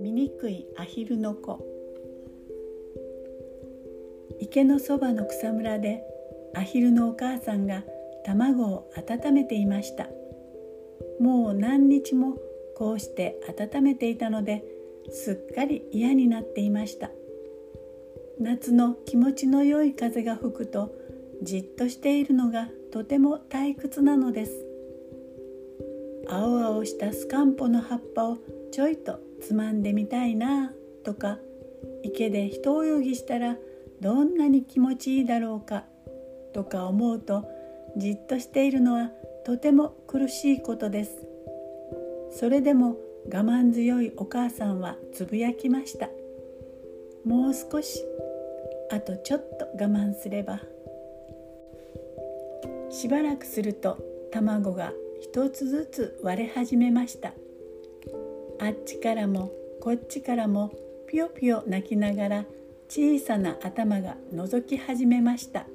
醜いアヒルの子。池のそばの草むらでアヒルのお母さんが卵を温めていました。もう何日もこうして温めていたのですっかり嫌になっていました。夏の気持ちの良い風が吹くとじっとしているのがとても退屈なのです。青々したスカンポの葉っぱをちょいとつまんでみたいなとか池で一泳ぎしたらどんなに気持ちいいだろうかとか思うとじっとしているのはとても苦しいことです。それでも我慢強いお母さんはつぶやきました。もう少しあとちょっと我慢すればしばらくすると卵が一つずつ割れ始めました。あっちからもこっちからもぴよぴよ泣きながら小さな頭が覗き始めました。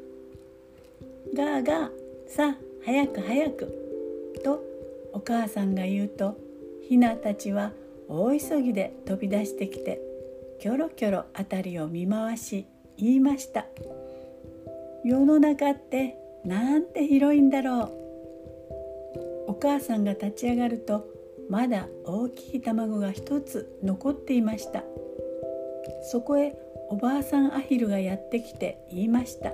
ガーガーさあ早く早く。とお母さんが言うとひなたちは大急ぎで飛び出してきてキョロキョロ辺りを見回し言いました。世の中ってなんて広いんだろう。お母さんが立ち上がるとまだ大きい卵が一つ残っていました。そこへおばあさんアヒルがやってきて言いました。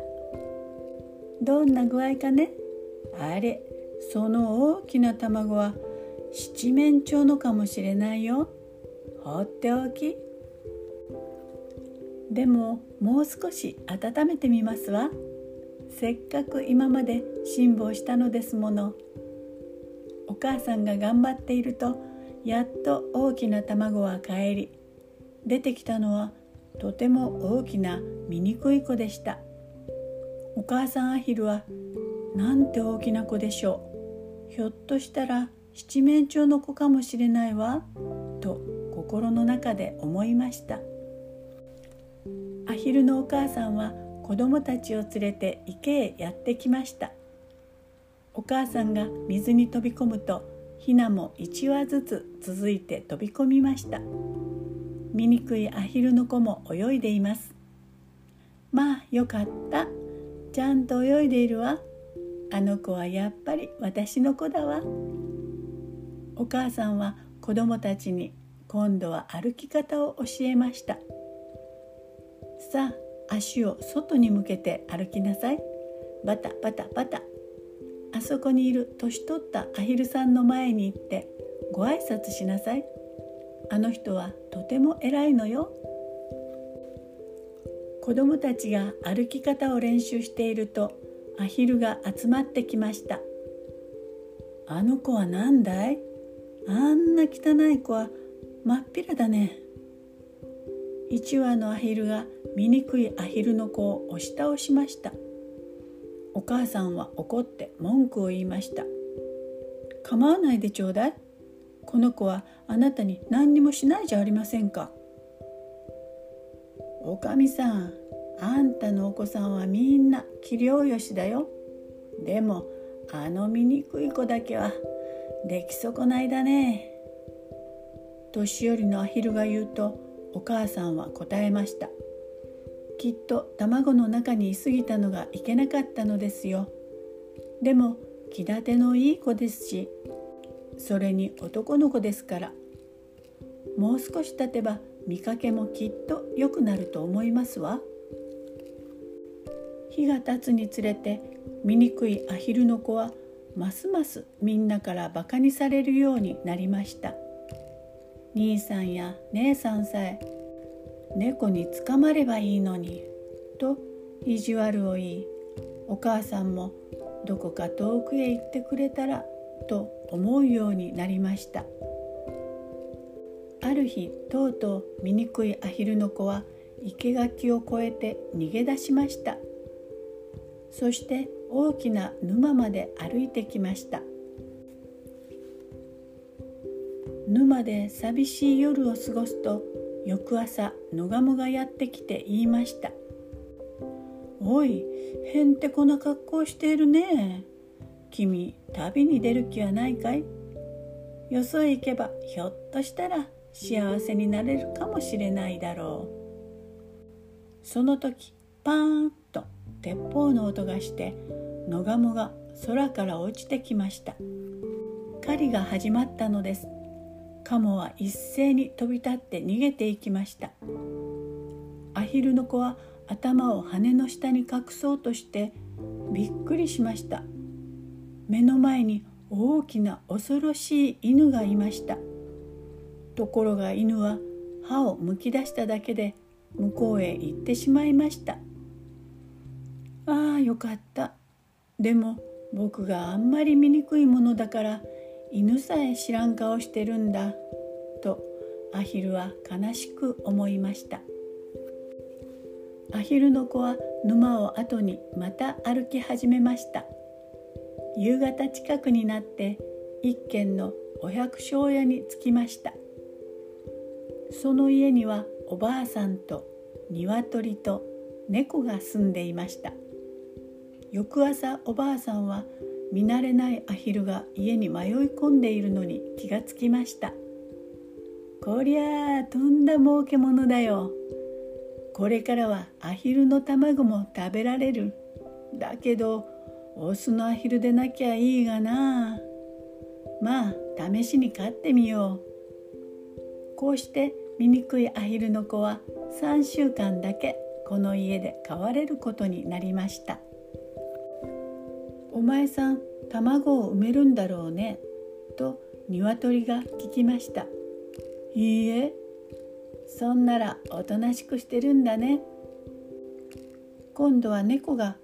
どんな具合かね？あれその大きな卵は七面鳥のかもしれないよ。放っておき。でももう少し温めてみますわ。せっかく今まで辛抱したのですもの。お母さんが頑張っているとやっと大きな卵は帰り。出てきたのはとても大きな醜い子でした。お母さんアヒルはなんて大きな子でしょう。ひょっとしたら七面鳥の子かもしれないわ。と心の中で思いました。アヒルのお母さんは子供たちを連れて池へやってきました。お母さんが水に飛び込むとヒナも1羽ずつ続いて飛び込みました。醜いアヒルの子も泳いでいますまあよかった。ちゃんと泳いでいるわ。あの子はやっぱり私の子だわお母さんは子供たちに今度は歩き方を教えましたさあ足を外に向けて歩きなさい。バタバタバタ。あそこにいる年取ったアヒルさんの前に行ってご挨拶しなさい。あの人はとても偉いのよ。子供たちが歩き方を練習しているとアヒルが集まってきました。あの子は何だい？あんな汚い子は真っ平だね。一羽のアヒルが醜いアヒルの子を押し倒しました。お母さんは怒って文句を言いました。構わないでちょうだい。この子はあなたに何にもしないじゃありませんか。おかみさんあんたのお子さんはみんな器量よしだよ。でもあの醜い子だけは出来損ないだね。年寄りのアヒルが言うとお母さんは答えました。きっと卵の中にいすぎたのがいけなかったのですよ。でも気立てのいい子ですしそれに男の子ですから。もう少し経てば見かけもきっと良くなると思いますわ。日が経つにつれて醜いアヒルの子はますますみんなからバカにされるようになりました。兄さんや姉さんさえ猫に捕まればいいのにと意地悪を言いお母さんもどこか遠くへ行ってくれたらと思うようになりました。ある日とうとう醜いアヒルの子は生垣を越えて逃げ出しました。そして大きな沼まで歩いてきました。沼で寂しい夜を過ごすと翌朝野鴨がやってきて言いました「おいへんてこな格好しているね。君旅に出る気はないかいよそへ行けばひょっとしたら幸せになれるかもしれないだろうその時パーンと鉄砲の音がして野ガモが空から落ちてきました。狩りが始まったのです。カモは一斉に飛び立って逃げていきました。アヒルの子は頭を羽の下に隠そうとしてびっくりしました。目の前に大きな恐ろしい犬がいました。ところが犬は歯をむき出しただけで向こうへ行ってしまいました。ああよかった。でも僕があんまり醜いものだから犬さえ知らん顔してるんだとアヒルは悲しく思いました。アヒルの子は沼を後にまた歩き始めました。夕方近くになって一軒のお百姓屋に着きました。その家にはおばあさんと鶏と猫が住んでいました。翌朝おばあさんは見慣れないアヒルが家に迷い込んでいるのに気がつきました。こりゃあとんだ儲けものだよ。これからはアヒルの卵も食べられる。だけどオスのアヒルでなきゃいいがな。まあ試しに飼ってみよう。こうして醜いアヒルの子は3週間だけこの家で飼われることになりました。お前さん卵を埋めるんだろうねと鶏が聞きました。いいえそんならおとなしくしてるんだね。今度は猫が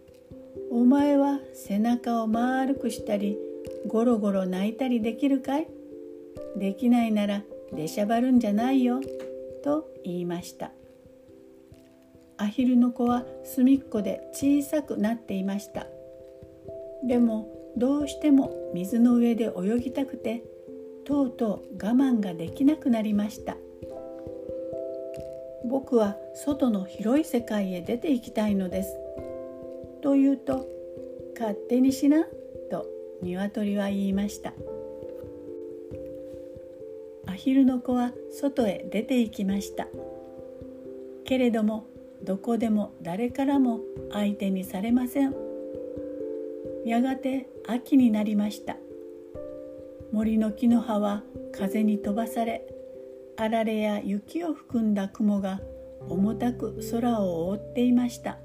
お前は背中を丸くしたりゴロゴロ泣いたりできるかい？できないなら出しゃばるんじゃないよと言いました。アヒルの子は隅っこで小さくなっていました。でもどうしても水の上で泳ぎたくてとうとう我慢ができなくなりました。僕は外の広い世界へ出て行きたいのです。と言うと「勝手にしな」と鶏は言いました。アヒルの子は外へ出て行きました。けれどもどこでも誰からも相手にされません。やがて秋になりました。森の木の葉は風に飛ばされあられや雪を含んだ雲が重たく空を覆っていました。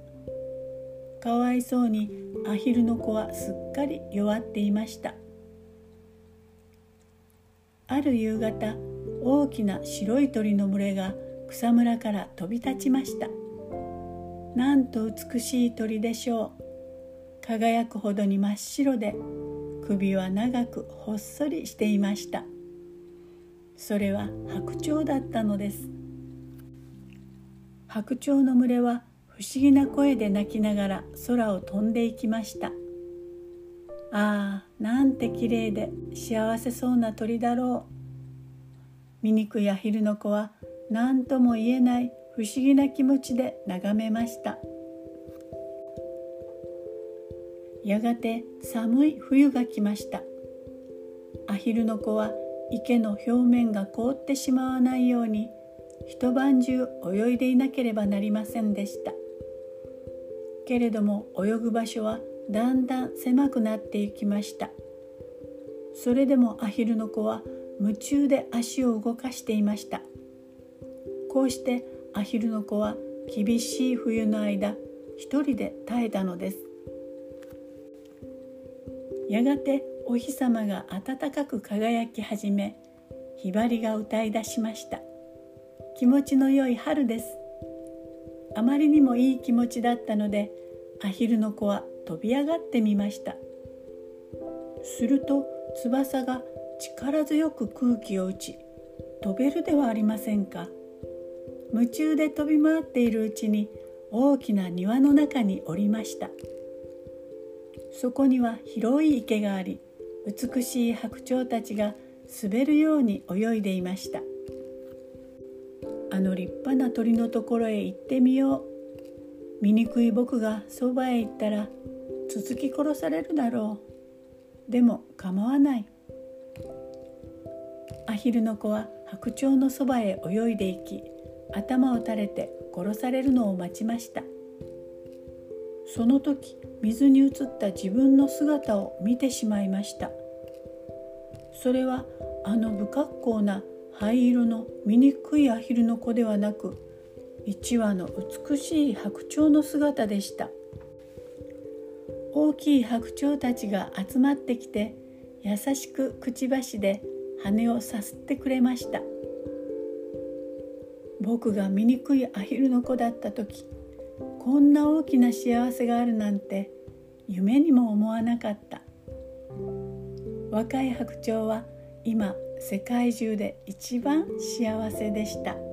かわいそうにアヒルの子はすっかり弱っていました。ある夕方大きな白い鳥の群れが草むらから飛び立ちました。なんと美しい鳥でしょう。輝くほどに真っ白で首は長くほっそりしていました。それは白鳥だったのです。白鳥の群れは不思議な声で鳴きながら空を飛んでいきました。ああなんてきれいで幸せそうな鳥だろう。醜いアヒルの子は何とも言えない不思議な気持ちで眺めました。やがて寒い冬が来ました。アヒルの子は池の表面が凍ってしまわないように一晩中泳いでいなければなりませんでした。けれども泳ぐ場所はだんだん狭くなっていきました。それでもアヒルの子は夢中で足を動かしていました。こうしてアヒルの子は厳しい冬の間一人で耐えたのです。やがてお日様が暖かく輝き始めひばりが歌い出しました。気持ちの良い春です。あまりにもいい気持ちだったのでアヒルの子は飛び上がってみました。すると翼が力強く空気を打ち飛べるではありませんか。夢中で飛び回っているうちに大きな庭の中におりました。そこには広い池があり美しい白鳥たちが滑るように泳いでいました。あの立派な鳥のところへ行ってみよう。醜い僕がそばへ行ったら続き殺されるだろう。でも構わない。アヒルの子は白鳥のそばへ泳いでいき頭を垂れて殺されるのを待ちました。その時水に映った自分の姿を見てしまいました。それはあの不格好な灰色の醜いアヒルの子ではなく一羽の美しい白鳥の姿でした。大きい白鳥たちが集まってきて優しくくちばしで羽をさすってくれました。僕が醜いアヒルの子だった時こんな大きな幸せがあるなんて夢にも思わなかった若い白鳥は今世界中で一番幸せでした。